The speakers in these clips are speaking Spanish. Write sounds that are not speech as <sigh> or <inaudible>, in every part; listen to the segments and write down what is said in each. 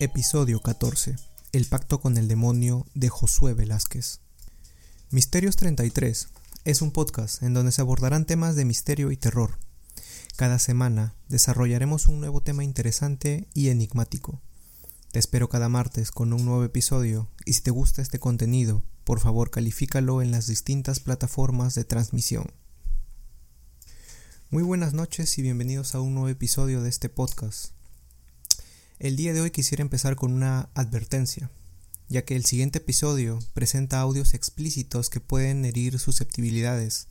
Episodio 14. El pacto con el demonio de Josué Velázquez. Misterios 33 es un podcast en donde se abordarán temas de misterio y terror. Cada semana desarrollaremos un nuevo tema interesante y enigmático. Te espero cada martes con un nuevo episodio y si te gusta este contenido, por favor califícalo en las distintas plataformas de transmisión. Muy buenas noches y bienvenidos a un nuevo episodio de este podcast. El día de hoy quisiera empezar con una advertencia, ya que el siguiente episodio presenta audios explícitos que pueden herir susceptibilidades,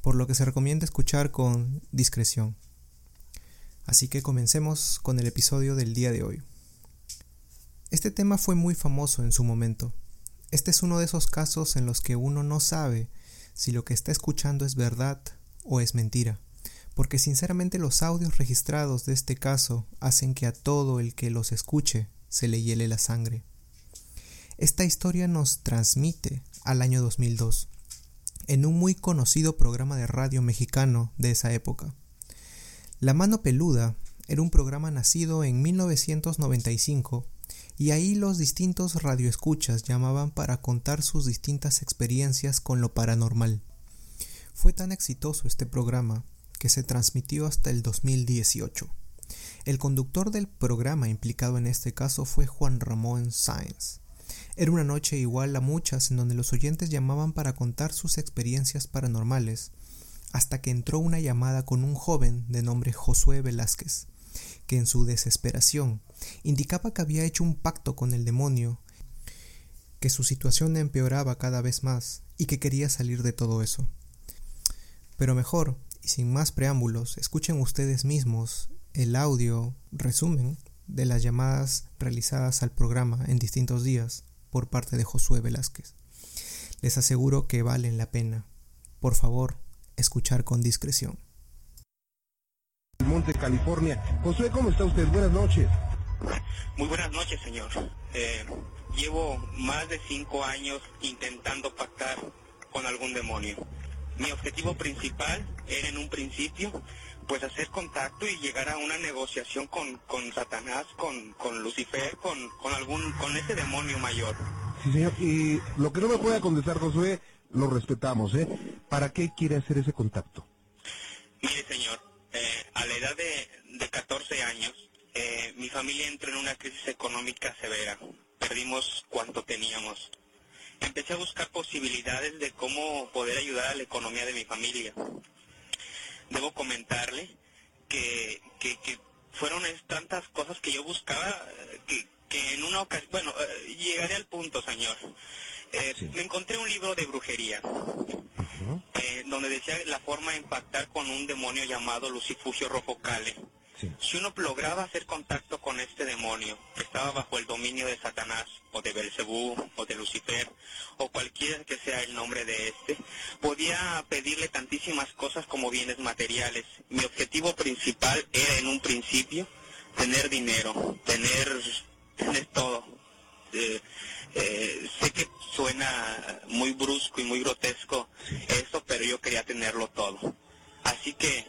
por lo que se recomienda escuchar con discreción. Así que comencemos con el episodio del día de hoy. Este tema fue muy famoso en su momento. Este es uno de esos casos en los que uno no sabe si lo que está escuchando es verdad o es mentira porque sinceramente los audios registrados de este caso hacen que a todo el que los escuche se le hiele la sangre. Esta historia nos transmite al año 2002, en un muy conocido programa de radio mexicano de esa época. La mano peluda era un programa nacido en 1995 y ahí los distintos radioescuchas llamaban para contar sus distintas experiencias con lo paranormal. Fue tan exitoso este programa que se transmitió hasta el 2018. El conductor del programa implicado en este caso fue Juan Ramón Sáenz. Era una noche igual a muchas en donde los oyentes llamaban para contar sus experiencias paranormales, hasta que entró una llamada con un joven de nombre Josué Velázquez, que en su desesperación indicaba que había hecho un pacto con el demonio, que su situación empeoraba cada vez más y que quería salir de todo eso. Pero mejor, sin más preámbulos, escuchen ustedes mismos el audio resumen de las llamadas realizadas al programa en distintos días por parte de Josué Velázquez. Les aseguro que valen la pena. Por favor, escuchar con discreción. Monte, California. Josué, ¿cómo está usted? Buenas noches. Muy buenas noches, señor. Eh, llevo más de cinco años intentando pactar con algún demonio. Mi objetivo principal era en un principio pues hacer contacto y llegar a una negociación con, con Satanás, con, con Lucifer, con, con algún, con ese demonio mayor. Sí, señor. Y lo que no me pueda contestar, Josué, lo respetamos, ¿eh? ¿Para qué quiere hacer ese contacto? Mire, señor, eh, a la edad de, de 14 años, eh, mi familia entró en una crisis económica severa. Perdimos cuanto teníamos empecé a buscar posibilidades de cómo poder ayudar a la economía de mi familia. Debo comentarle que, que, fueron tantas cosas que yo buscaba que, que en una ocasión, bueno, eh, llegaré al punto, señor. Eh, Me encontré un libro de brujería, eh, donde decía la forma de impactar con un demonio llamado Lucifugio Rojo Cale. Si uno lograba hacer contacto con este demonio, que estaba bajo el dominio de Satanás, o de Belcebú, o de Lucifer, o cualquiera que sea el nombre de este, podía pedirle tantísimas cosas como bienes materiales. Mi objetivo principal era en un principio tener dinero, tener, tener todo. Eh, eh, sé que suena muy brusco y muy grotesco eso, pero yo quería tenerlo todo. Así que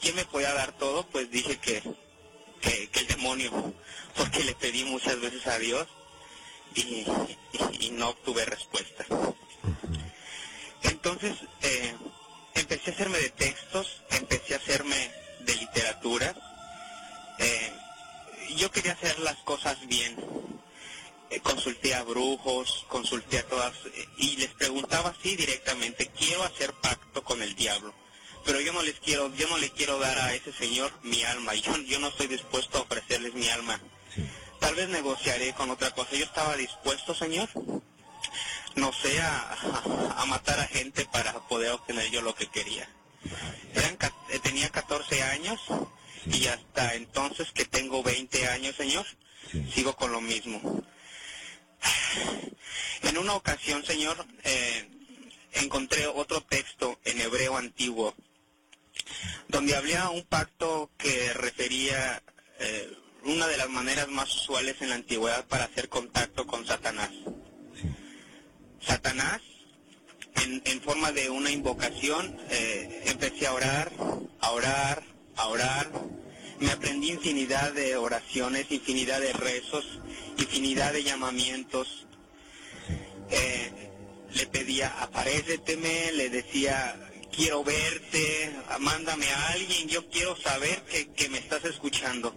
¿quién me podía dar todo? Pues dije que, que, el demonio, porque le pedí muchas veces a Dios y, no obtuve respuesta. Entonces eh, empecé a hacerme de textos, empecé a hacerme de literatura. Eh, yo quería hacer las cosas bien. Eh, consulté a brujos, consulté a todas y les preguntaba así directamente, quiero hacer pacto con el diablo pero yo no les quiero, yo no le quiero dar a ese señor mi alma, yo, yo no estoy dispuesto a ofrecerles mi alma. Tal vez negociaré con otra cosa. Yo estaba dispuesto, señor, no sé, a, matar a gente para poder obtener yo lo que quería. Eran, eh, tenía 14 años y hasta entonces que tengo 20 años, señor, sigo con lo mismo. En una ocasión, señor, eh, encontré otro texto en hebreo antiguo donde había un pacto que refería eh, una de las maneras más usuales en la antigüedad para hacer contacto con Satanás. Satanás, en, forma de una invocación, eh, empecé a orar, a orar, a orar, Me aprendí infinidad de oraciones, infinidad de rezos, infinidad de llamamientos. Eh, le pedía, aparéceteme, le decía, quiero verte, mándame a alguien, yo quiero saber que, que me estás escuchando.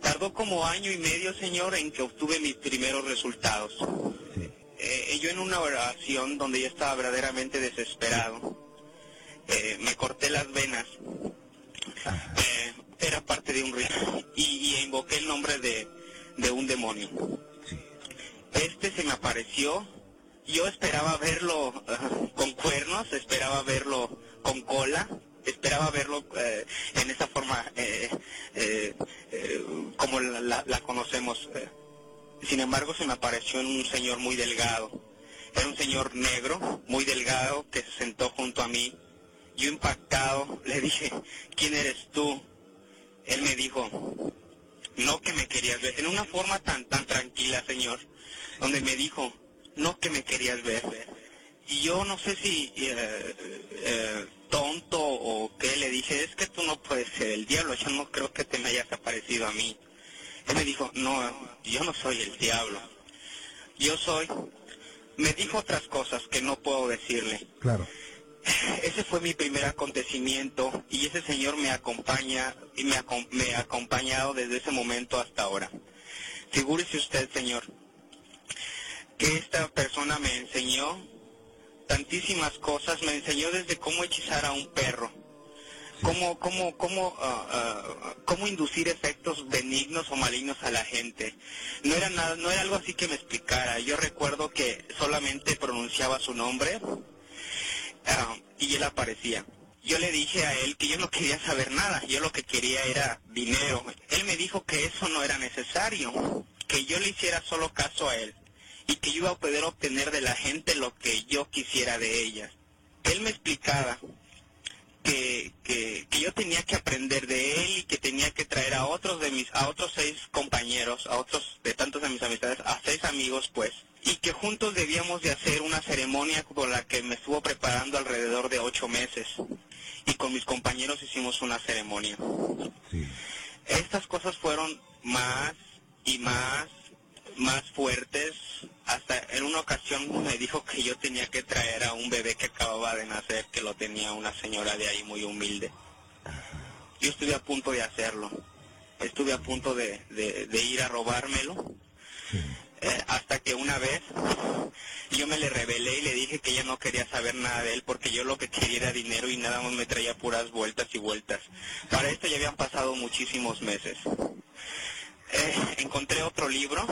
Tardó como año y medio, Señor, en que obtuve mis primeros resultados. Eh, yo en una oración donde yo estaba verdaderamente desesperado, eh, me corté las venas, eh, era parte de un rito, y, y invoqué el nombre de, de un demonio. Este se me apareció, yo esperaba verlo eh, con cuernos, esperaba verlo con cola, esperaba verlo eh, en esa forma eh, eh, eh, como la, la- la conocemos. Sin embargo, se me apareció un señor muy delgado. Era un señor negro, muy delgado, que se sentó junto a mí. Yo impactado le dije, ¿quién eres tú? Él me dijo, no que me querías ver, en una forma tan tan tranquila, señor, donde me dijo, no que me querías ver. Y yo no sé si eh, eh, tonto o qué, le dije, es que tú no puedes ser el diablo, yo no creo que te me hayas aparecido a mí. Él me dijo, no, yo no soy el diablo, yo soy... Me dijo otras cosas que no puedo decirle. Claro. Ese fue mi primer acontecimiento y ese señor me acompaña y me, acom- me ha acompañado desde ese momento hasta ahora. Figúrese usted, señor, que esta persona me enseñó tantísimas cosas, me enseñó desde cómo hechizar a un perro, cómo, cómo, cómo, ah, ah, cómo inducir efectos benignos o malignos a la gente. No era nada, no era algo así que me explicara. Yo recuerdo que solamente pronunciaba su nombre Ah, y él aparecía. Yo le dije a él que yo no quería saber nada, yo lo que quería era dinero. Él me dijo que eso no era necesario, que yo le hiciera solo caso a él y que yo iba a poder obtener de la gente lo que yo quisiera de ellas. Él me explicaba que, que, que yo tenía que aprender de él y que tenía que traer a otros de mis, a otros seis compañeros, a otros de tantos de mis amistades, a seis amigos pues, y que juntos debíamos de hacer una ceremonia con la que me estuvo preparando alrededor de ocho meses. Y con mis compañeros hicimos una ceremonia. Sí. Estas cosas fueron más y más, más fuertes. Hasta en una ocasión me dijo que yo tenía que traer a un bebé que acababa de nacer, que lo tenía una señora de ahí muy humilde. Yo estuve a punto de hacerlo. Estuve a punto de, de- de ir a robármelo. Eh, hasta que una vez yo me le rebelé y le dije que ya no quería saber nada de él porque yo lo que quería era dinero y nada más me traía puras vueltas y vueltas. Para esto ya habían pasado muchísimos meses. Eh, encontré otro libro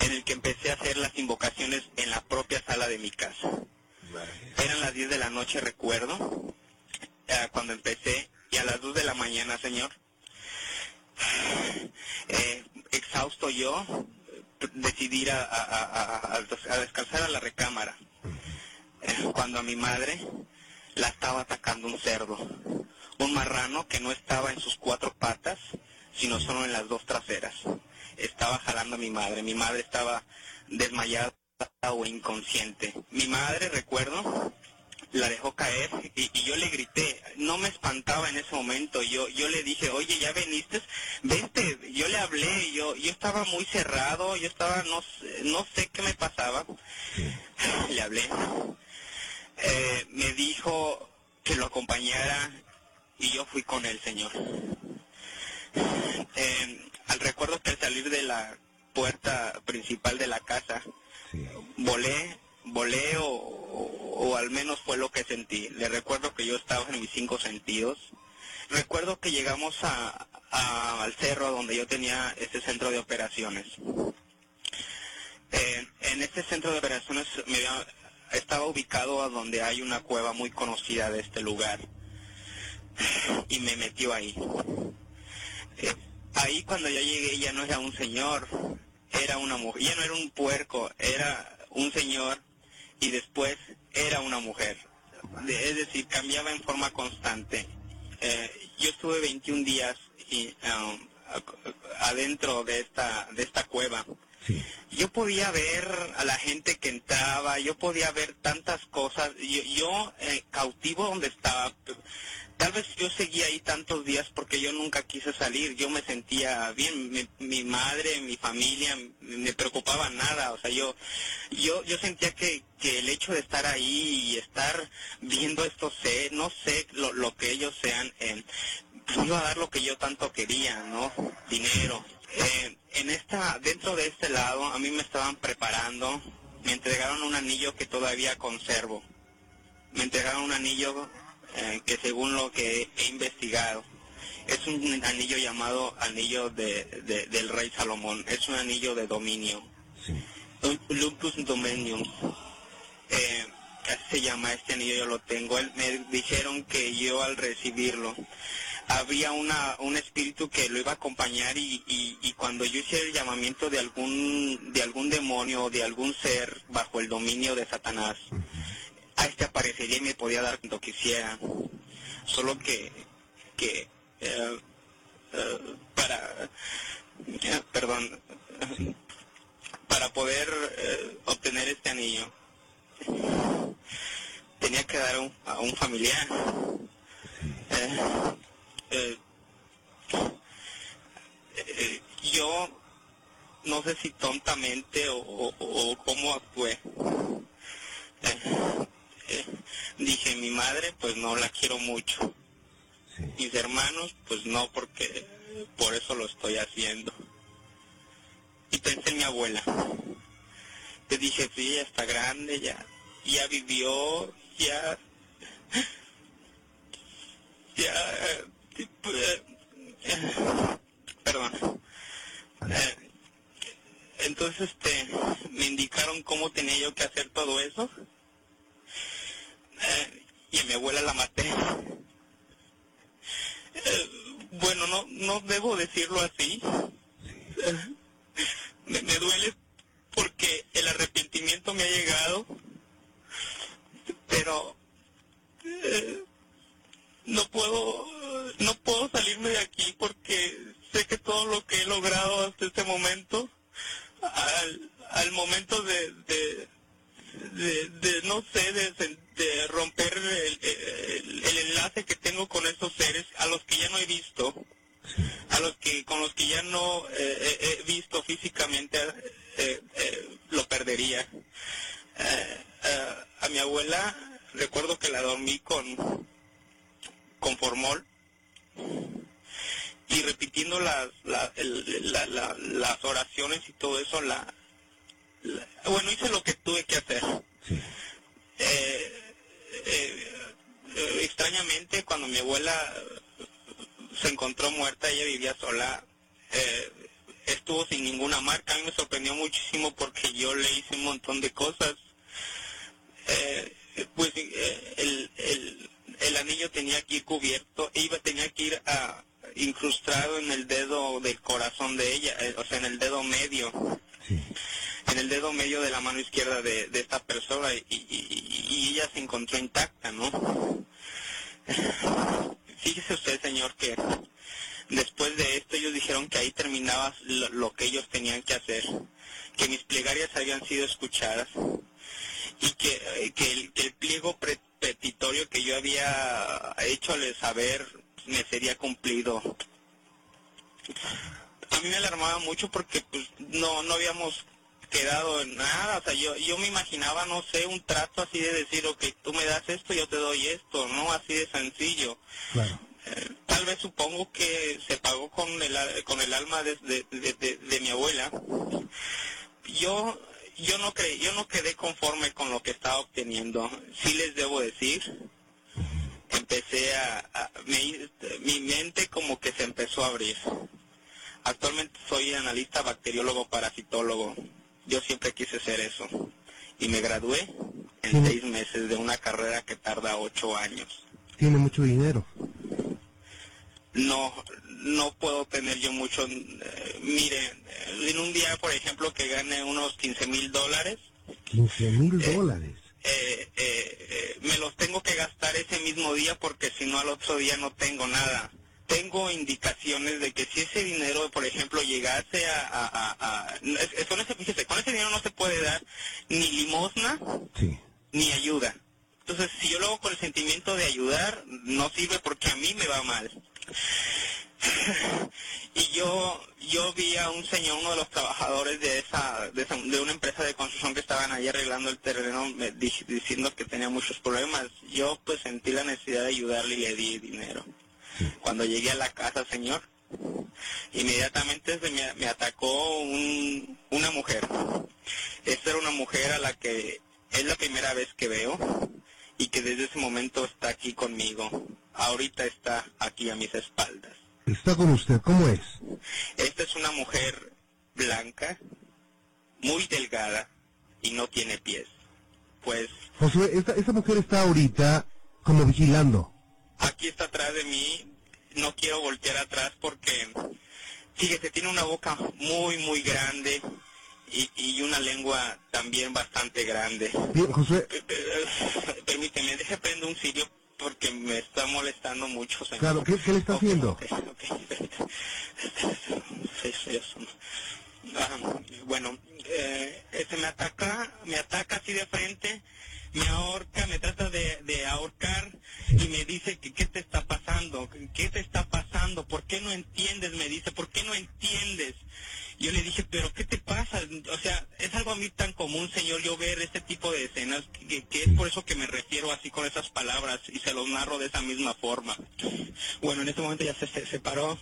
en el que empecé a hacer las invocaciones en la propia sala de mi casa. Eran las 10 de la noche, recuerdo, eh, cuando empecé, y a las 2 de la mañana, señor, eh, exhausto yo, decidí ir a, a, a- descansar a la recámara. Eh, Cuando a mi madre la estaba atacando un cerdo, un marrano que no estaba en sus cuatro patas, sino solo en las dos traseras. Estaba jalando a mi madre, mi madre estaba desmayada o inconsciente. Mi madre, recuerdo, la dejó caer y, y yo le grité, no me espantaba en ese momento, yo yo le dije, oye, ya veniste, vente, yo le hablé, yo yo estaba muy cerrado, yo estaba, no, sé- no sé qué me pasaba, le hablé, Eh, me dijo que lo acompañara y yo fui con el Señor. Eh, al recuerdo que al salir de la puerta principal de la casa, Sí. volé, volé o, o- o al menos fue lo que sentí. Le recuerdo que yo estaba en mis cinco sentidos. Recuerdo que llegamos a, a- al cerro donde yo tenía este centro de operaciones. Eh, en este centro de operaciones me había- estaba ubicado a donde hay una cueva muy conocida de este lugar y me metió ahí. Ahí cuando yo llegué ya no era un señor, era una mujer, ya no era un puerco, era un señor y después era una mujer. De- es decir, cambiaba en forma constante. Eh, yo estuve 21 días y, um, adentro de esta, de esta cueva. Sí. Yo podía ver a la gente que entraba, yo podía ver tantas cosas. Yo, yo, eh, cautivo donde estaba, tal vez yo seguía ahí tantos días porque yo nunca quise salir, yo me sentía bien, mi, mi madre, mi familia, me preocupaba nada, o sea, yo, yo, yo sentía que, que el hecho de estar ahí y estar viendo esto, sé, no sé lo, lo que ellos sean, eh, iba a dar lo que yo tanto quería, ¿no? Dinero. Eh, en esta, dentro de este lado, a mí me estaban preparando, me entregaron un anillo que todavía conservo. Me entregaron un anillo eh, que según lo que he investigado, es un anillo llamado anillo de, de- del rey Salomón, es un anillo de dominio. Un Lupus Dominium. Eh, así se llama este anillo, yo lo tengo. Él- Me dijeron que yo al recibirlo había una, un espíritu que lo iba a acompañar y, y, y cuando yo hice el llamamiento de algún, de algún demonio o de algún ser bajo el dominio de Satanás, a este aparecería y me podía dar cuando quisiera. Solo que, que eh, eh, para, eh, perdón, para poder obtener este anillo, tenía que dar un, a un familiar. Yo no sé si tontamente o, o cómo actué. <laughs> Dije, mi madre pues no la quiero mucho. Mis hermanos pues no porque por eso lo estoy haciendo. Y pensé en mi abuela. Te dije, sí, ya está grande, ya, ya vivió, ya, <laughs> ya, eh, eh, perdón. Eh, entonces, este, me indicaron cómo tenía yo que hacer todo eso. Mi abuela la maté. Eh, bueno, no, no debo decirlo así. Me, me duele porque el arrepentimiento me ha llegado, pero eh, no puedo, no puedo salirme de aquí porque sé que todo lo que he logrado hasta este momento, al, al momento de, de, de, de, no sé, de, de romper el, el- enlace que tengo con esos seres a los que ya no he visto, a los que con los que ya no eh, he he visto físicamente, eh, eh, lo perdería. Eh, eh, a mi abuela recuerdo que la dormí con con formol y repitiendo las la- el- la- la- las oraciones y todo eso la- bueno hice lo que tuve que hacer. Eh, eh, eh, extrañamente cuando mi abuela se encontró muerta ella vivía sola eh, estuvo sin ninguna marca. A mí me sorprendió muchísimo porque yo le hice un montón de cosas. Eh, pues el, el, el anillo tenía que ir cubierto, iba tenía que ir ah, incrustado en el dedo del corazón de ella, o sea, en el dedo medio, dedo medio de la mano izquierda de, de esta persona y, y- ella se encontró intacta, ¿no? Fíjese usted, señor, que después de esto ellos dijeron que ahí terminaba lo, lo que ellos tenían que hacer, que mis plegarias habían sido escuchadas y que, eh, que, el, que el pliego pre- petitorio que yo había hecho al saber me sería cumplido. A mí me alarmaba mucho porque pues no no habíamos quedado en nada, o sea, yo yo me imaginaba, no sé, un trato así de decir, ok, tú me das esto, yo te doy esto, no así de sencillo. Claro. Eh, tal vez supongo que se pagó con el, con el alma de, de, de- mi abuela. Yo yo no cre, yo no quedé conforme con lo que estaba obteniendo. Sí les debo decir. Empecé a, a- me- mi mente como que se empezó a abrir. Actualmente soy analista bacteriólogo parasitólogo. Yo siempre quise ser eso. Y me gradué en seis meses de una carrera que tarda ocho años. Tiene mucho dinero. no no puedo tener yo mucho eh, mire eh, en un día por ejemplo que gane unos 15 mil dólares 15 mil dólares. eh, eh, eh, me los tengo que gastar ese mismo día porque si no al otro día no tengo nada tengo indicaciones de que si ese dinero por ejemplo llegase a, a, a- a- ese fíjese, con ese dinero no se puede dar ni limosna Sí. ni ayuda Entonces, si yo lo hago con el sentimiento de ayudar, no sirve porque a mí me va mal. <laughs> y yo yo vi a un señor, uno de los trabajadores de esa, de, esa- de una empresa de construcción que estaban ahí arreglando el terreno, me di- diciendo que tenía muchos problemas. Yo pues sentí la necesidad de ayudarle y le di dinero. Cuando llegué a la casa, señor, inmediatamente se me, me atacó un- una mujer. Esta era una mujer a la que es la primera vez que veo y que desde ese momento está aquí conmigo. Ahorita está aquí a mis espaldas. Está con usted, ¿cómo es? Esta es una mujer blanca, muy delgada y no tiene pies. Pues Josué, esta, esta mujer está ahorita como vigilando. Aquí está atrás de mí, no quiero voltear atrás porque, fíjese, tiene una boca muy, muy grande y, y una lengua también bastante grande. Bien, Josué, Eh, eh, Permíteme, deje prendo un cirio porque me está molestando mucho, señor. Claro, ¿qué- qué le está haciendo? <laughs> Ah, bueno, eh, este me ataca, me ataca así de frente, me ahorca, me trata de, de ahorcar y me dice que qué te está pasando, qué te está pasando, por qué no entiendes, me dice, por qué no entiendes. Yo le dije, pero ¿qué te pasa? O sea, es algo a mí tan común, señor, yo ver este tipo de escenas, que, es por eso que me refiero así con esas palabras y se los narro de esa misma forma. Bueno, en este momento ya se se separó,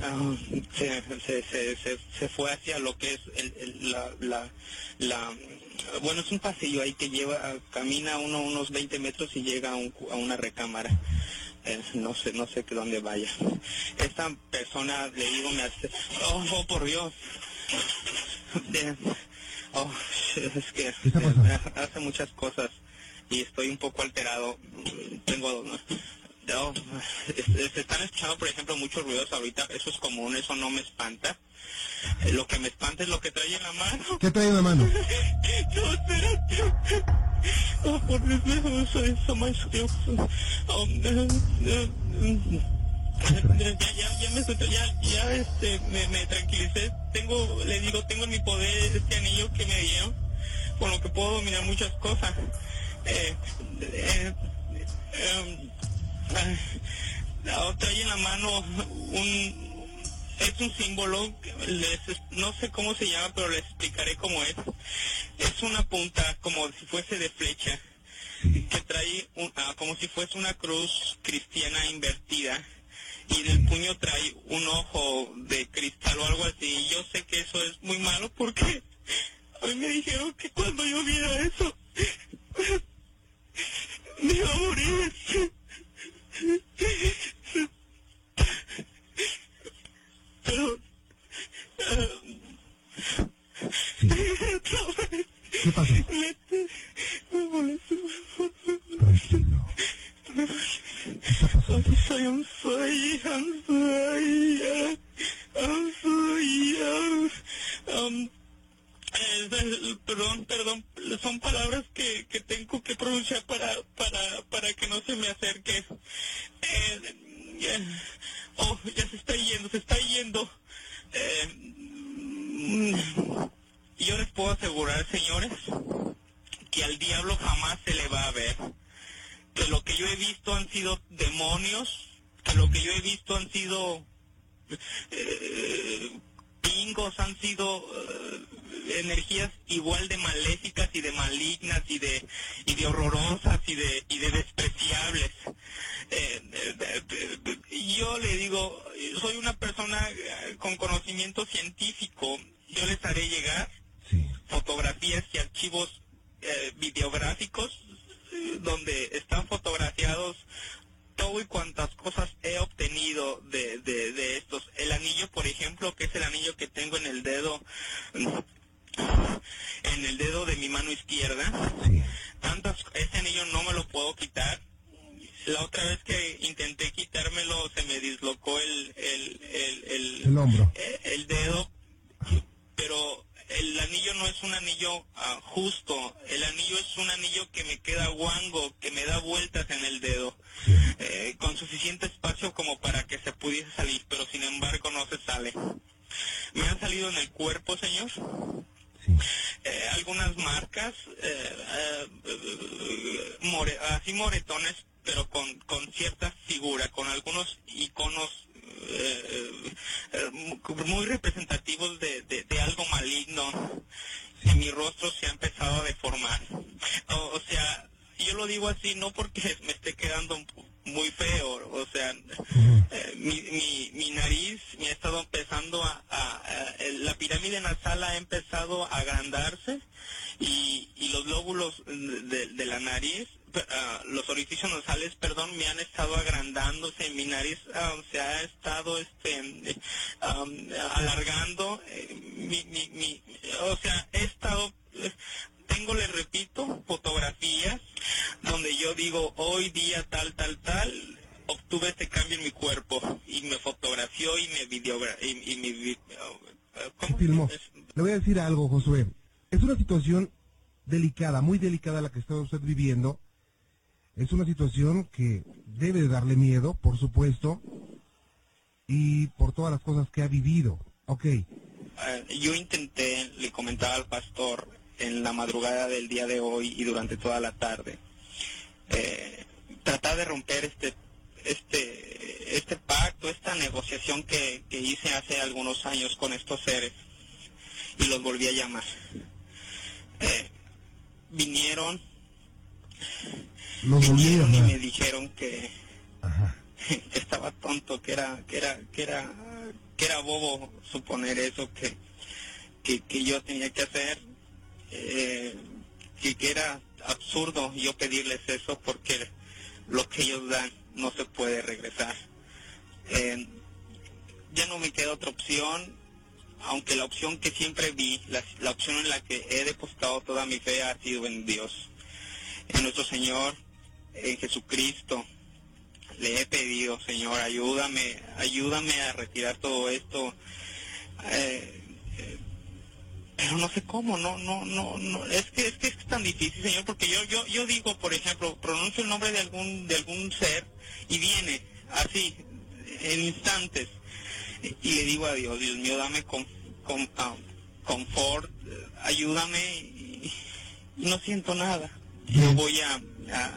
Ah, se, se, se, se, se fue hacia lo que es el, el- la, la, la... Bueno, es un pasillo ahí que lleva, camina uno unos 20 metros y llega a, un a una recámara. Eh, no sé, no sé que dónde vaya. Esta persona, le digo, me hace... Oh, oh, por Dios. Eh, oh, es que eh, hace muchas cosas y estoy un poco alterado. Tengo... No, se están escuchando, por ejemplo, muchos ruidos ahorita. Eso es común, eso no me espanta. Lo que me espanta es lo que trae en la mano. ¿qué trae en la mano? <laughs> No, espérate. Oh, por Dios, eso, eso, más Dios. Oh, ya, ya, ya me suelto, ya, ya, este, me, me tranquilicé. Tengo, le digo, tengo en mi poder este anillo que me dieron, con lo que puedo dominar muchas cosas. Eh, eh, eh, <laughs> trae en la mano un, es un símbolo, no sé cómo se llama, pero les explicaré cómo es. Es una punta como si fuese de flecha, que trae un- ah, como si fuese una cruz cristiana invertida y del puño trae un ojo de cristal o algo así. Yo sé que eso es muy malo porque <laughs> a mí me dijeron que cuando yo viera eso <laughs> me iba a morir. ¿Qué eh, perdón, perdón, son palabras que, que tengo que pronunciar para, para, para que no se me acerque. Eh, oh, ya se está yendo, se está yendo. Eh, mm, yo les puedo asegurar, señores, que al diablo jamás se le va a ver que lo que yo he visto han sido demonios, que lo que yo he visto han sido eh, pingos, han sido energías igual de maléficas y de malignas y de y de horrorosas y de y de despreciables. Eh, eh, eh, yo le digo, soy una persona eh, con conocimiento científico, yo les haré llegar Sí. fotografías y archivos eh, videográficos donde están fotografiados todo y cuantas cosas he obtenido de, de, de estos. El anillo, por ejemplo, que es el anillo que tengo en el dedo, en el dedo de mi mano izquierda. Sí. Tantas, ese anillo no me lo puedo quitar. La otra vez que intenté quitármelo se me dislocó el, el, el, el, El hombro. eh, el dedo, pero el anillo no es un anillo ah, justo, el anillo es un anillo que me queda guango, que me da vueltas en el dedo, eh, con suficiente espacio como para que se pudiese salir, pero sin embargo no se sale. Me han salido en el cuerpo, señor, Eh, algunas marcas, eh, eh, more- pero con, con cierta figura, con algunos iconos eh, eh, muy representativos de, de, algo maligno y mi rostro se ha empezado a deformar. O, o sea, yo lo digo así no porque me esté quedando muy feo, o sea, eh, mi, mi, mi nariz me ha estado empezando a, a- a- la pirámide nasal ha empezado a agrandarse y, y los lóbulos de, de la nariz, ah, los orificios nasales, perdón, me han estado agrandándose, mi nariz ah, se ha estado este am, alargando, eh, mi, mi, mi, o sea, he estado tengo, le repito, fotografías donde yo digo, hoy día tal, tal, tal, obtuve este cambio en mi cuerpo y me fotografió y me videogra y, y me. Filmó. Le voy a decir algo, Josué. Es una situación delicada, muy delicada la que está usted viviendo. Es una situación que debe de darle miedo, por supuesto, y por todas las cosas que ha vivido. Ok, Eh, yo intenté, le comentaba al pastor en la madrugada del día de hoy y durante toda la tarde, eh, tratar de romper este este este pacto, esta negociación que, que hice hace algunos años con estos seres y los volví a llamar. Eh, vinieron los vinieron y me dijeron que Ajá. que <laughs> estaba tonto, que era, que era, que era, que era bobo suponer eso que, que, que yo tenía que hacer, eh, que, era absurdo yo pedirles eso porque lo que ellos dan no se puede regresar. Eh, ya no me queda otra opción, aunque la opción que siempre vi, la, opción en la que he depositado toda mi fe ha sido en Dios, en nuestro Señor, en Jesucristo, le he pedido, Señor, ayúdame, ayúdame a retirar todo esto. Eh, pero no sé cómo, no, no, no, no, es que es que es tan difícil, Señor, porque yo, yo, yo digo, por ejemplo, pronuncio el nombre de algún, de algún ser y viene así, en instantes, y le digo a Dios, Dios mío, dame con, con, ah, confort, ayúdame, y, y no siento nada. Yo voy a, a,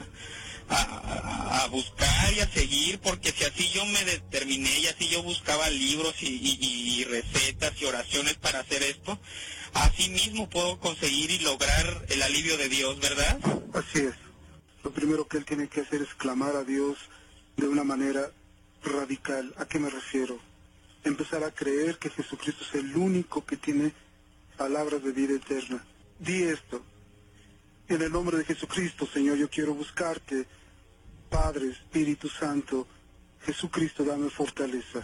a- buscar y a seguir, porque si así yo me determiné y así yo buscaba libros y, y- y recetas y oraciones para hacer esto, así mismo puedo conseguir y lograr el alivio de Dios, ¿verdad? Así es. Lo primero que él tiene que hacer es clamar a Dios de una manera radical. ¿A qué me refiero? Empezar a creer que Jesucristo es el único que tiene palabras de vida eterna. Di esto. En el nombre de Jesucristo, Señor, yo quiero buscarte. Padre, Espíritu Santo, Jesucristo, dame fortaleza.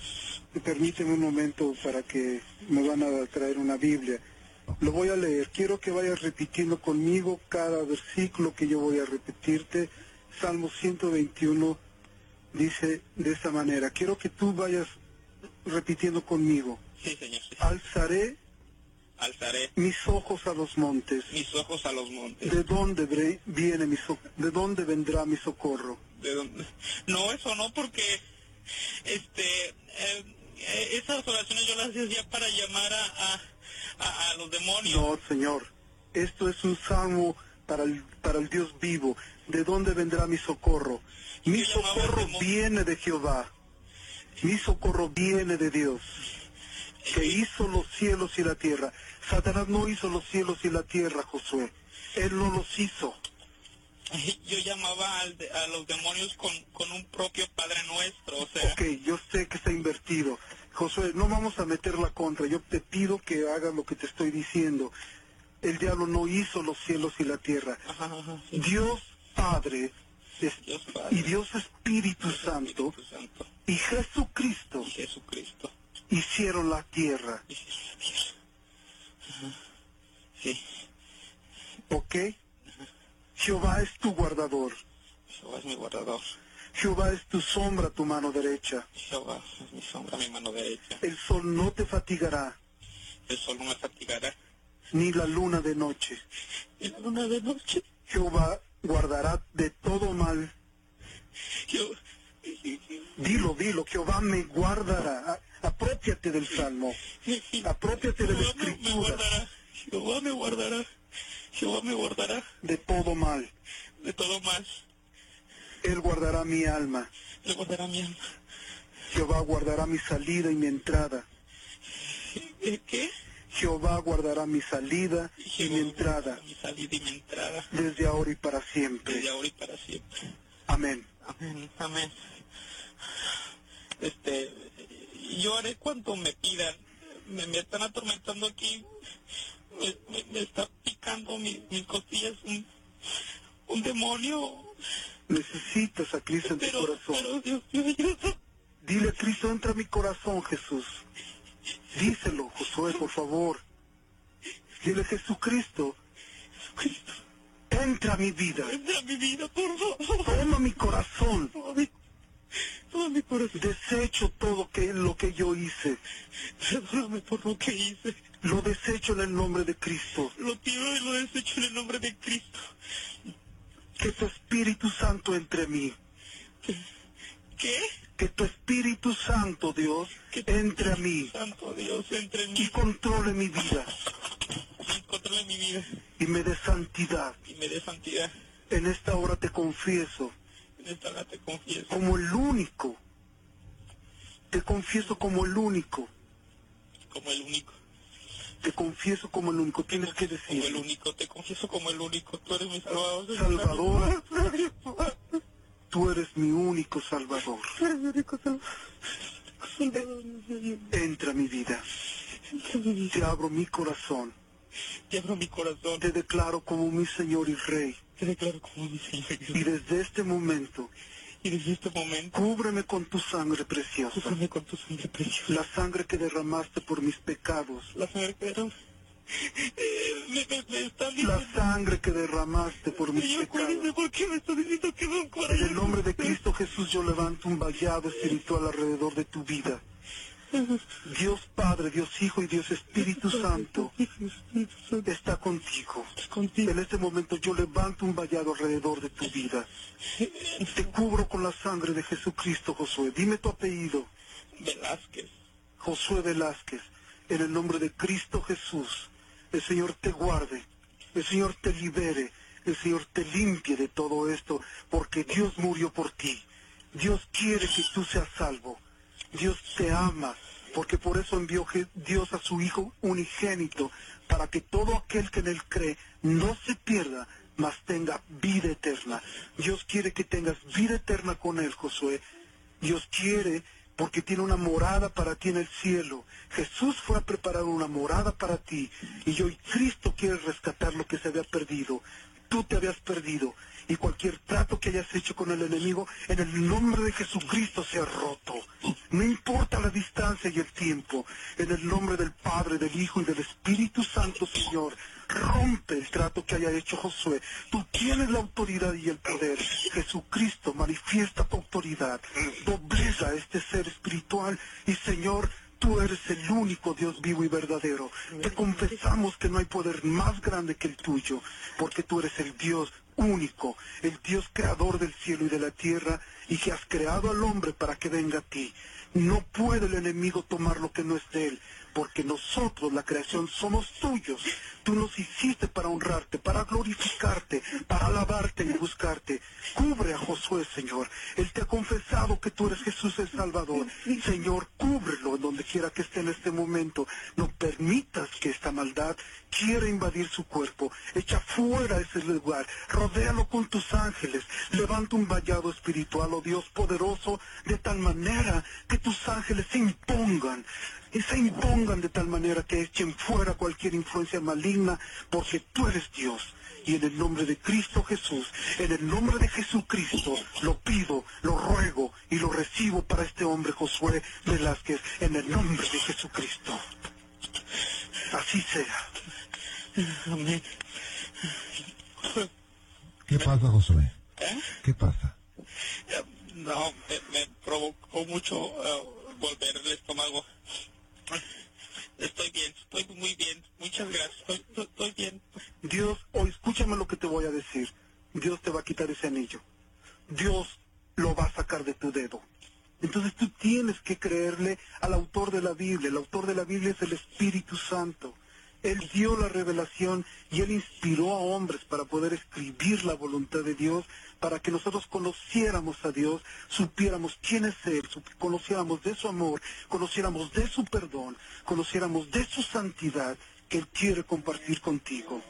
Y Permíteme un momento para que me van a traer una Biblia. Lo voy a leer. Quiero que vayas repitiendo conmigo cada versículo que yo voy a repetirte. Salmo 121 dice de esta manera. Quiero que tú vayas repitiendo conmigo. Sí, Señor. Alzaré Alzaré mis ojos a los montes. mis ojos a los montes. ¿De dónde viene mi so- de dónde vendrá mi socorro? ¿De dónde? No, eso no, porque este eh, eh, esas oraciones yo las hacía ya para llamar a, a, a- los demonios. No, Señor. Esto es un salmo para el, para el Dios vivo. ¿De dónde vendrá mi socorro? Mi socorro viene de Jehová. Mi socorro viene de Dios, que hizo los cielos y la tierra. Satanás no hizo los cielos y la tierra, Josué. Él no los hizo. <laughs> Yo llamaba al a los demonios con, con un propio Padre Nuestro, o sea, Ok, yo sé que está invertido. Josué, no vamos a meter la contra. Yo te pido que hagas lo que te estoy diciendo. El diablo no hizo los cielos y la tierra. ajá, ajá, sí. Dios Padre es- Dios Padre, y Dios Espíritu Santo Espíritu Santo y Jesucristo y Jesucristo. hicieron la tierra. Y la tierra. Ajá. Sí, ¿Ok? Jehová es tu guardador. Jehová es mi guardador. Jehová es tu sombra, tu mano derecha. Jehová es mi sombra, mi mano derecha. El sol no te fatigará, El sol no me fatigará. ni la luna de noche. Y la luna de noche. Jehová guardará de todo mal. Yo, Dilo, dilo, Jehová me guardará. Apropiate del salmo. Apropiate de la Jehová me, me escritura. guardará. Jehová me guardará. Jehová me guardará De todo mal. de todo mal. Él guardará mi alma. Él guardará mi alma. Jehová guardará mi salida y mi entrada. ¿Eh, ¿Qué? Jehová guardará mi salida y mi entrada Mi salida y mi entrada. desde ahora y para siempre. Desde ahora y para siempre. Amén. Amén, amén. Este, yo haré cuanto me pidan. Me, me están atormentando aquí. Me, me- me está picando mi- mis costillas un, un demonio. Necesitas a Cristo en tu corazón. pero Dios. Dile a Cristo, entra a mi corazón, Jesús. Díselo, Josué, por favor. Dile, Jesucristo, Cristo, entra a mi vida. entra a mi vida, por favor. Toma mi corazón. Toma mi, Desecho todo que, lo que yo hice. Perdóname por lo que hice. Lo desecho en el nombre de Cristo. Lo tiro y lo desecho en el nombre de Cristo. Que tu Espíritu Santo entre mí. ¿Qué? Que tu Espíritu Santo, Dios, Que entre a mí Santo Dios, entre en y mí controle mi vida y controle mi vida y me dé santidad. y me dé santidad. En esta hora te confieso En esta hora te confieso como el único. Te confieso como el único. como el único. Te confieso como el único. Tienes que Como el único, te confieso como el único. Tú eres mi salvador. Salvador. Tú eres mi único Salvador. Entra a mi vida. Te abro mi corazón. Te abro mi corazón. Te declaro como mi Señor y Rey. Como mi. Y desde este momento, Y desde este momento, cúbreme con tu sangre preciosa. cúbreme con tu sangre preciosa. La sangre que derramaste por mis pecados. La sangre que era... Eh, me, me, me están La diciendo... sangre que derramaste por mis Señor, pecados. ¿por qué me está diciendo que En el nombre de Cristo Jesús yo levanto un vallado espiritual alrededor de tu vida. Dios Padre, Dios Hijo y Dios Espíritu Santo está contigo. En este momento yo levanto un vallado alrededor de tu vida. Te cubro con la sangre de Jesucristo, Josué. Dime tu apellido. Velázquez. Josué Velázquez. En el nombre de Cristo Jesús. El Señor te guarde. El Señor te libere. El Señor te limpie de todo esto. Porque Dios murió por ti. Dios quiere que tú seas salvo. Dios te ama. Porque por eso envió Dios a su Hijo unigénito. Para que todo aquel que en Él cree no se pierda, mas tenga vida eterna. Dios quiere que tengas vida eterna con Él, Josué. Dios quiere porque tiene una morada para ti en el cielo. Jesús fue a preparar una morada para ti y hoy Cristo quiere rescatar lo que se había perdido. Tú te habías perdido y cualquier trato que hayas hecho con el enemigo en el nombre de Jesucristo se ha roto. No importa la distancia y el tiempo, en el nombre del Padre, del Hijo y del Espíritu Santo, Señor, rompe el trato que haya hecho Josué. Tú tienes la autoridad y el poder. Jesucristo manifiesta tu autoridad. Dobleza a este ser espiritual y Señor, Tú eres el único Dios vivo y verdadero. Te confesamos que no hay poder más grande que el tuyo, porque tú eres el Dios único, el Dios creador del cielo y de la tierra, y que has creado al hombre para que venga a ti. No puede el enemigo tomar lo que no es de él, porque nosotros, la creación, somos tuyos. Tú nos hiciste para honrarte, para glorificarte, para alabarte y buscarte. Cubre a Josué, Señor. Él te ha confesado que tú eres Jesús el Salvador. Señor, cúbrelo donde quiera que esté en este momento. No permitas que esta maldad quiera invadir su cuerpo. Echa fuera ese lugar. Rodéalo con tus ángeles. Levanta un vallado espiritual, oh Dios poderoso, de tal manera que tus ángeles se impongan y se impongan de tal manera que echen fuera cualquier influencia maligna, porque tú eres Dios. Y en el nombre de Cristo Jesús, en el nombre de Jesucristo, lo pido, lo ruego y lo recibo para este hombre Josué Velázquez, en el nombre de Jesucristo. Así sea. Amén. ¿Qué pasa, Josué? ¿Eh? ¿Qué pasa? No, me, me provocó mucho eh, volver el estómago. Estoy bien, estoy muy bien. Muchas gracias. Estoy, bien. Dios, o escúchame lo que te voy a decir. Dios te va a quitar ese anillo. Dios lo va a sacar de tu dedo. Entonces tú tienes que creerle al autor de la Biblia. El autor de la Biblia es el Espíritu Santo. Él dio la revelación y Él inspiró a hombres para poder escribir la voluntad de Dios, para que nosotros conociéramos a Dios, supiéramos quién es Él, conociéramos de su amor, conociéramos de su perdón, conociéramos de su santidad que Él quiere compartir contigo.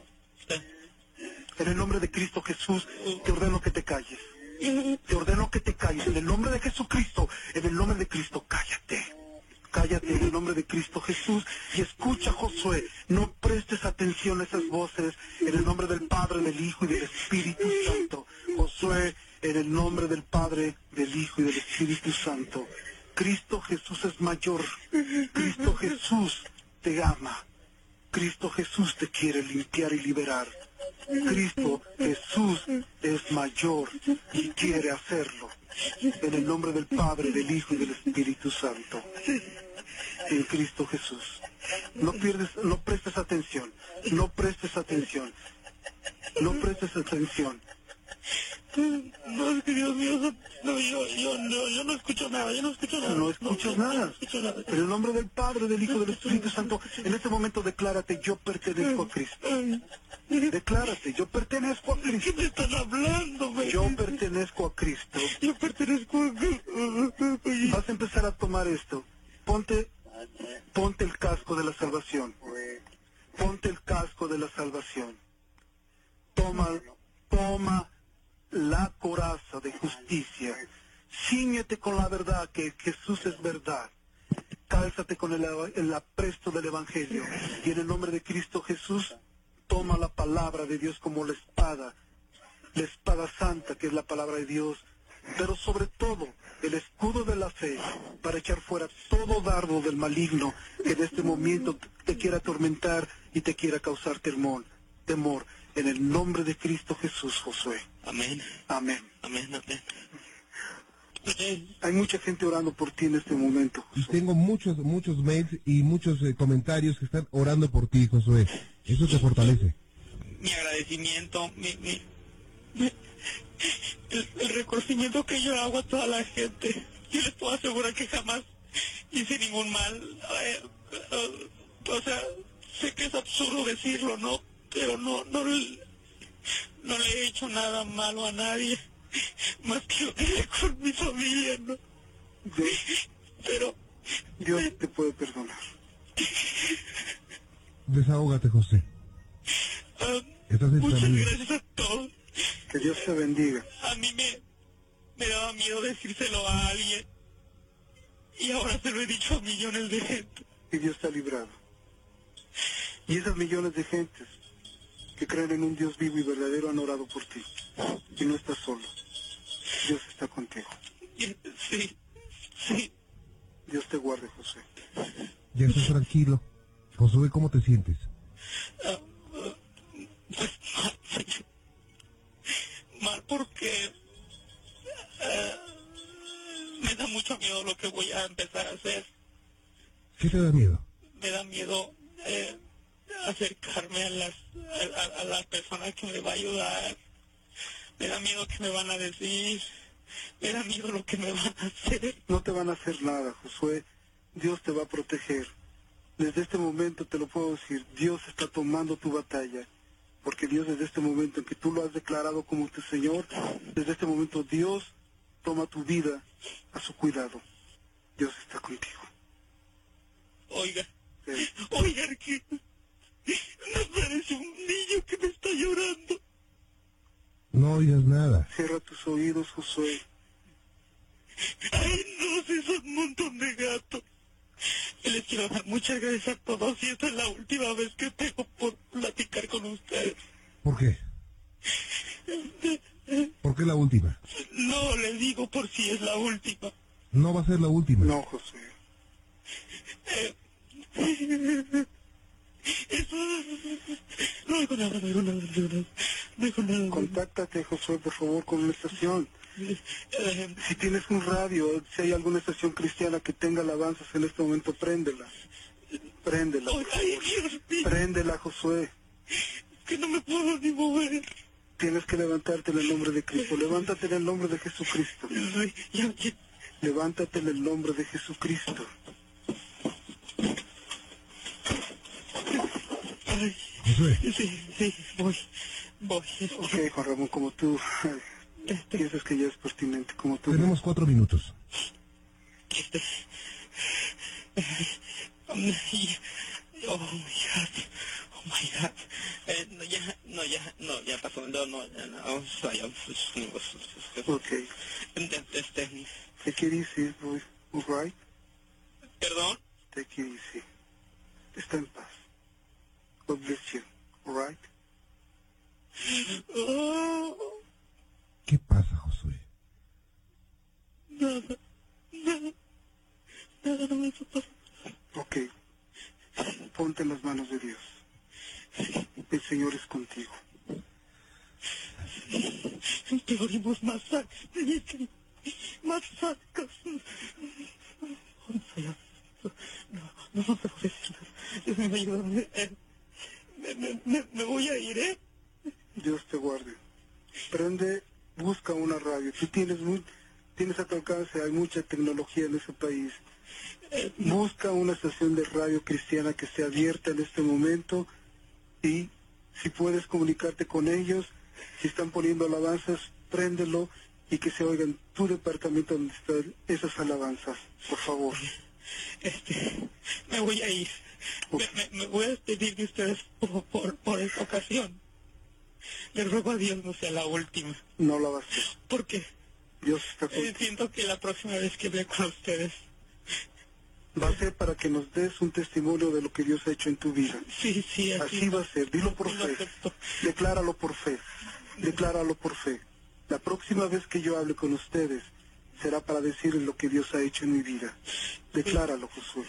En el nombre de Cristo Jesús, te ordeno que te calles. Te ordeno que te calles. En el nombre de Jesucristo, en el nombre de Cristo, cállate cállate en el nombre de Cristo Jesús y escucha Josué, no prestes atención a esas voces en el nombre del Padre, del Hijo y del Espíritu Santo. Josué, en el nombre del Padre, del Hijo y del Espíritu Santo. Cristo Jesús es mayor, Cristo Jesús te ama, Cristo Jesús te quiere limpiar y liberar. Cristo Jesús es mayor y quiere hacerlo. En el nombre del Padre, del Hijo y del Espíritu Santo. En Cristo Jesús. No pierdes, no prestes atención. No prestes atención. No prestes atención. No, es que Dios mío, no, yo, yo, no, yo no escucho nada, yo no escucho nada. No escuchas nada. En el nombre del Padre, del Hijo del Espíritu Santo, en este momento declárate, yo pertenezco a Cristo. Declárate, yo pertenezco a Cristo. ¿Qué me están hablando? Yo pertenezco a Cristo. Yo pertenezco a Cristo. Vas a empezar a tomar esto. Ponte, ponte el casco de la salvación. Ponte el casco de la salvación. Toma, toma la coraza de justicia. Cíñete con la verdad, que Jesús es verdad. Cálzate con el, apresto del Evangelio. Y en el nombre de Cristo Jesús, toma la palabra de Dios como la espada. La espada santa, que es la palabra de Dios. Pero sobre todo, el escudo de la fe, para echar fuera todo dardo del maligno que en este momento te quiera atormentar y te quiera causar temor. temor. En el nombre de Cristo Jesús, Josué. Amén. Amén. Amén, amén. Hay mucha gente orando por ti en este momento. Y tengo muchos, muchos mails y muchos eh, comentarios que están orando por ti, Josué. Eso te fortalece. Mi agradecimiento, mi, mi, mi- el, el reconocimiento que yo hago a toda la gente. Yo les puedo asegurar que jamás hice ningún mal. Eh, eh, o sea, sé que es absurdo decirlo, ¿no? Pero no, no, no le he hecho nada malo a nadie. Más que lo que hice con mi familia, ¿no? Dios, Pero Dios te puede perdonar. Desahógate, José. ah, Estás muchas familia. gracias a todos. Que Dios te bendiga. A mí me, me daba miedo decírselo a alguien. Y ahora se lo he dicho a millones de gente. Y Dios te ha librado. Y esas millones de gentes que creen en un Dios vivo y verdadero han orado por ti. Y no estás solo. Dios está contigo. Sí, sí. Dios te guarde, José. Ya estás tranquilo. Josué, ¿cómo te sientes? mal, porque ah, me da mucho miedo lo que voy a empezar a hacer. ¿Qué te da miedo? Me da miedo eh, acercarme a las a, las personas que me va a ayudar. Me da miedo que me van a decir. Me da miedo lo que me van a hacer. No te van a hacer nada, Josué. Dios te va a proteger. Desde este momento te lo puedo decir, Dios está tomando tu batalla. Porque Dios desde este momento en que tú lo has declarado como tu Señor, desde este momento Dios toma tu vida a su cuidado. Dios está contigo. Oiga, Sí. oiga, que me parece un niño que me está llorando. No oigas nada. Cierra tus oídos, Josué. Ay, no, son un montón de gatos. Les quiero dar muchas gracias a todos y esta es la última vez que tengo por platicar con ustedes. ¿Por qué? ¿Por qué la última? No, les digo por si es la última. No va a ser la última. No, Josué. No digo nada, no digo nada, no digo nada. No digo nada. Contáctate, Josué, por favor, con una estación. Si tienes un radio, si hay alguna estación cristiana que tenga alabanzas en este momento, préndela. Préndela, por favor. Préndela, Josué. que no me puedo ni mover. Tienes que levantarte en el nombre de Cristo. Levántate en el nombre de Jesucristo. Levántate en el nombre de Jesucristo. Ay, sí, sí, voy, voy. Ok, Juan Ramón, como tú eh, piensas que ya es pertinente, como tú... tenemos cuatro minutos. Este, oh my oh my god, oh my god, eh, no, ya, no, ya, no, ya pasó, no, no, ya, no, oh, sorry, I'm Ok. este, este, Take it easy, boy. All right? perdón, Take it easy. Está en paz. God bless you. All right? oh, ¿Qué pasa, Josué? nada, nada, nada no me. Ok. Ponte en las manos de Dios. El Señor es contigo. Más más sacos. No, no, no te voy a decir nada. Dios mío, ayúdame. Eh, Me, me, me, me voy a ir, ¿eh? Dios te guarde. Prende, busca una radio. Tú tienes, muy, tienes a tu alcance, hay mucha tecnología en ese país. Busca una estación de radio cristiana que esté abierta en este momento y si puedes comunicarte con ellos, si están poniendo alabanzas, préndelo y que se oigan tu departamento donde están esas alabanzas, por favor. Este, me voy a ir. Me, me, me voy a despedir de ustedes por, por, por esta ocasión. Le ruego a Dios no sea la última. No la vas a hacer. Porque Dios está eh, siento que la próxima vez que hable con ustedes, Va a ser para que nos des un testimonio de lo que Dios ha hecho en tu vida. sí, sí, así, Así va a ser, dilo por fe. acepto. Decláralo por fe. Decláralo por fe. La próxima vez que yo hable con ustedes será para decirles lo que Dios ha hecho en mi vida. Decláralo, Josué.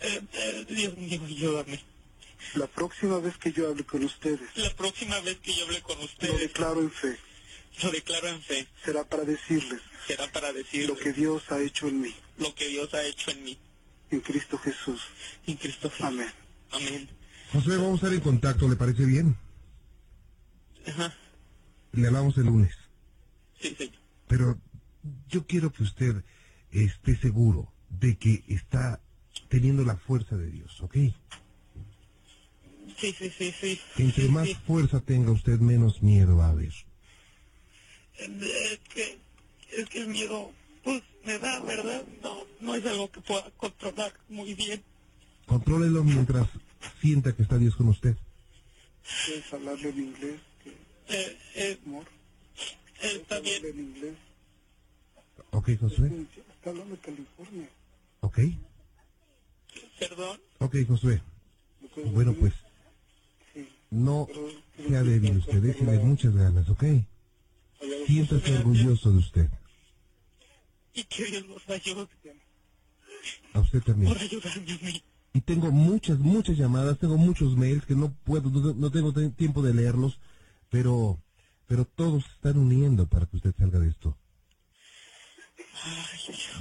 Eh, eh, Dios mío, ayúdame. La próxima vez que yo hable con ustedes, La próxima vez que yo hable con lo ustedes, declaro en fe. lo declaro en fe. Será para decirles Será para decir lo que Dios ha hecho en mí, lo que Dios ha hecho en mí. en Cristo Jesús. En Cristo Jesús. Amén. Amén. Josué, vamos a estar en contacto, ¿le parece bien? Ajá. Le hablamos el lunes. Sí, señor. Pero yo quiero que usted esté seguro de que está teniendo la fuerza de Dios, ¿ok? Sí, sí, sí, sí. Entre Sí, más sí. fuerza tenga usted, menos miedo va a haber. Es que, es que el miedo, pues, me da, ¿verdad? No, no es algo que pueda controlar muy bien. Contrólelo mientras sienta que está Dios con usted. ¿Puedes hablarle en inglés, Eh, eh, amor? eh, está ¿Puedes hablarle bien. en inglés? ¿Ok, Josué? Está hablando de California. ¿Ok? Perdón. Ok, Josué. ¿Me puedes Bueno, pues no sea débil usted, déjele muchas ganas, ¿ok? Siéntase orgulloso de usted. Y que Dios nos ayude A usted también. por ayudarme a mí. Y tengo muchas, muchas llamadas, tengo muchos mails que no puedo, no, no tengo te- tiempo de leerlos, pero, pero todos se están uniendo para que usted salga de esto.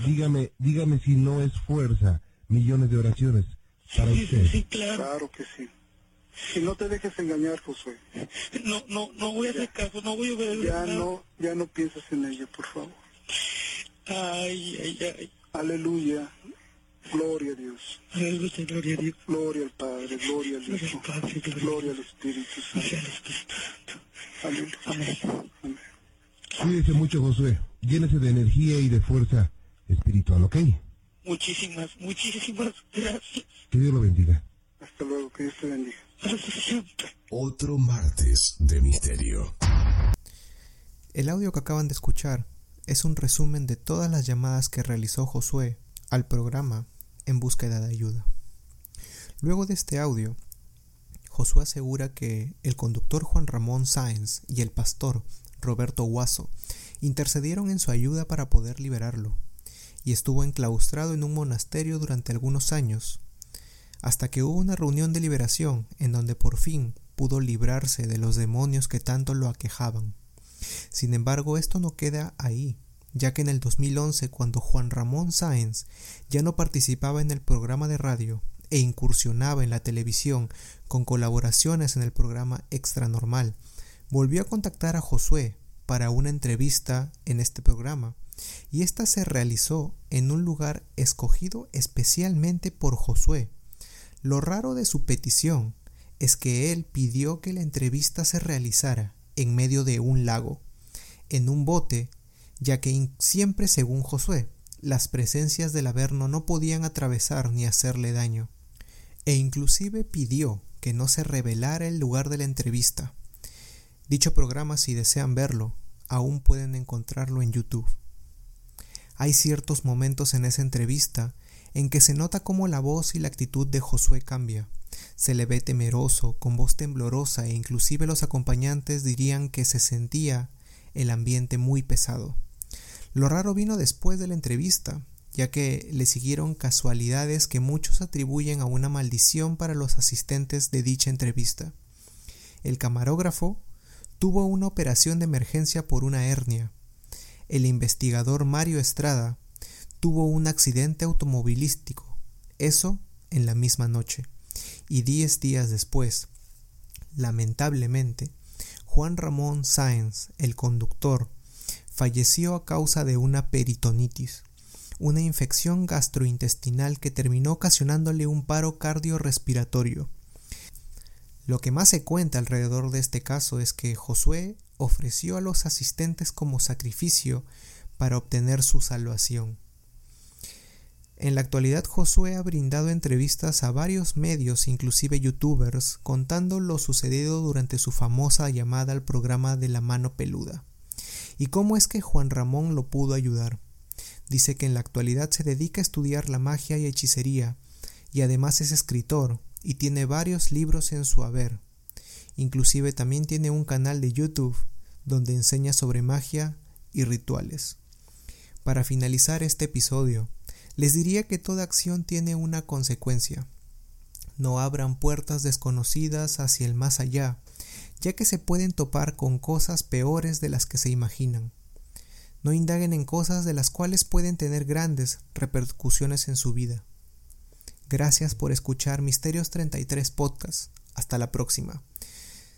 Dígame, dígame si no es fuerza, millones de oraciones para sí, usted. sí, claro. Claro que sí. Y no te dejes engañar, Josué. No, no, no voy a hacer caso, no voy a obedecer Ya nada. no, ya no piensas en ella, por favor. Ay, ay, ay. Aleluya. Gloria a Dios. Aleluya, gloria a Dios. Gloria al Padre, gloria al Gloria Hijo, al Padre, gloria al gloria al Espíritu Gloria al Santo. Espíritu Santo. Aleluya. Amén. Amén. Cuídese mucho, Josué. Llénese de energía y de fuerza espiritual, ¿ok? Muchísimas, muchísimas gracias. Que Dios lo bendiga. Hasta luego, que Dios te bendiga. Otro martes de misterio. El audio que acaban de escuchar es un resumen de todas las llamadas que realizó Josué al programa en búsqueda de ayuda. Luego de este audio, Josué asegura que el conductor Juan Ramón Sáenz y el pastor Roberto Guaso intercedieron en su ayuda para poder liberarlo, y estuvo enclaustrado en un monasterio durante algunos años, hasta que hubo una reunión de liberación en donde por fin pudo librarse de los demonios que tanto lo aquejaban. Sin embargo, esto no queda ahí, ya que en el 2011, cuando Juan Ramón Sáenz ya no participaba en el programa de radio e incursionaba en la televisión con colaboraciones en el programa Extra Normal, volvió a contactar a Josué para una entrevista en este programa, y esta se realizó en un lugar escogido especialmente por Josué. Lo raro de su petición es que él pidió que la entrevista se realizara en medio de un lago, en un bote, ya que siempre según Josué, las presencias del Averno no podían atravesar ni hacerle daño, e inclusive pidió que no se revelara el lugar de la entrevista. Dicho programa, si desean verlo, aún pueden encontrarlo en YouTube. Hay ciertos momentos en esa entrevista en que se nota cómo la voz y la actitud de Josué cambia. Se le ve temeroso, con voz temblorosa e inclusive los acompañantes dirían que se sentía el ambiente muy pesado. Lo raro vino después de la entrevista, ya que le siguieron casualidades que muchos atribuyen a una maldición para los asistentes de dicha entrevista. El camarógrafo tuvo una operación de emergencia por una hernia. El investigador Mario Estrada tuvo un accidente automovilístico, eso en la misma noche. Y diez días después, lamentablemente, Juan Ramón Sáenz, el conductor, falleció a causa de una peritonitis, una infección gastrointestinal que terminó ocasionándole un paro cardiorrespiratorio. Lo que más se cuenta alrededor de este caso es que Josué ofreció a los asistentes como sacrificio para obtener su salvación. En la actualidad Josué ha brindado entrevistas a varios medios, inclusive youtubers, contando lo sucedido durante su famosa llamada al programa de la mano peluda. ¿Y cómo es que Juan Ramón lo pudo ayudar? Dice que en la actualidad se dedica a estudiar la magia y hechicería, y además es escritor, y tiene varios libros en su haber. Inclusive también tiene un canal de YouTube donde enseña sobre magia y rituales. Para finalizar este episodio, les diría que toda acción tiene una consecuencia. No abran puertas desconocidas hacia el más allá, ya que se pueden topar con cosas peores de las que se imaginan. No indaguen en cosas de las cuales pueden tener grandes repercusiones en su vida. Gracias por escuchar Misterios 33 Podcast. Hasta la próxima.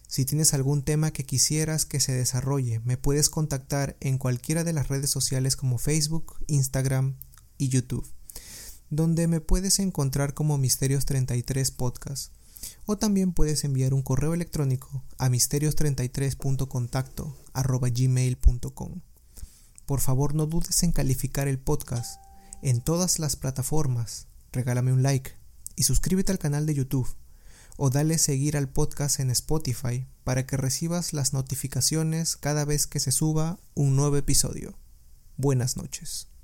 Si tienes algún tema que quisieras que se desarrolle, me puedes contactar en cualquiera de las redes sociales como Facebook, Instagram y YouTube, donde me puedes encontrar como Misterios 33 Podcast. O también puedes enviar un correo electrónico a misterios33.contacto gmail.com. Por favor no dudes en calificar el podcast en todas las plataformas, regálame un like y suscríbete al canal de YouTube o dale seguir al podcast en Spotify para que recibas las notificaciones cada vez que se suba un nuevo episodio. Buenas noches.